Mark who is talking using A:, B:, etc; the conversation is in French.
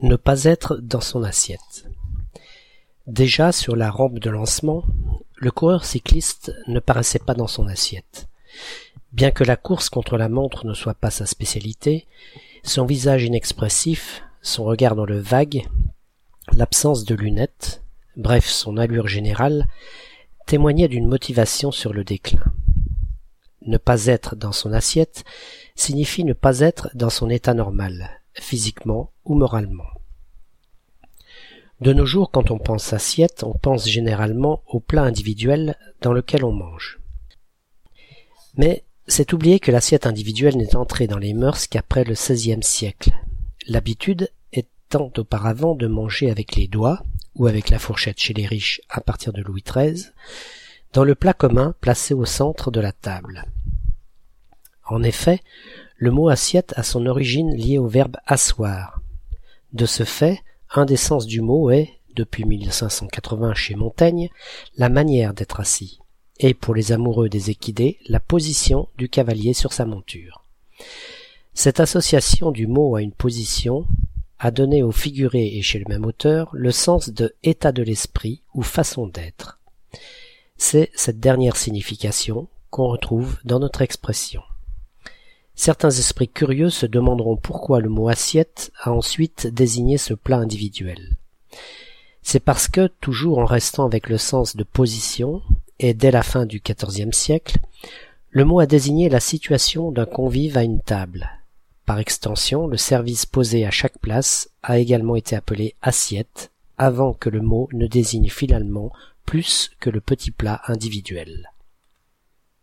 A: Ne pas être dans son assiette. Déjà sur la rampe de lancement, le coureur cycliste ne paraissait pas dans son assiette. Bien que la course contre la montre ne soit pas sa spécialité, son visage inexpressif, son regard dans le vague, l'absence de lunettes, bref son allure générale, témoignaient d'une motivation sur le déclin. Ne pas être dans son assiette signifie ne pas être dans son état normal, physiquement ou moralement. De nos jours, quand on pense assiette, on pense généralement au plat individuel dans lequel on mange. Mais c'est oublier que l'assiette individuelle n'est entrée dans les mœurs qu'après le XVIe siècle. L'habitude étant auparavant de manger avec les doigts, ou avec la fourchette chez les riches à partir de Louis XIII, dans le plat commun placé au centre de la table. En effet, le mot assiette a son origine liée au verbe asseoir. De ce fait, un des sens du mot est, depuis 1580 chez Montaigne, la manière d'être assis, et pour les amoureux des équidés, la position du cavalier sur sa monture. Cette association du mot à une position a donné au figuré et chez le même auteur le sens de état de l'esprit ou façon d'être. C'est cette dernière signification qu'on retrouve dans notre expression. Certains esprits curieux se demanderont pourquoi le mot assiette a ensuite désigné ce plat individuel. C'est parce que, toujours en restant avec le sens de position, et dès la fin du XIVe siècle, le mot a désigné la situation d'un convive à une table. Par extension, le service posé à chaque place a également été appelé assiette, avant que le mot ne désigne finalement plus que le petit plat individuel.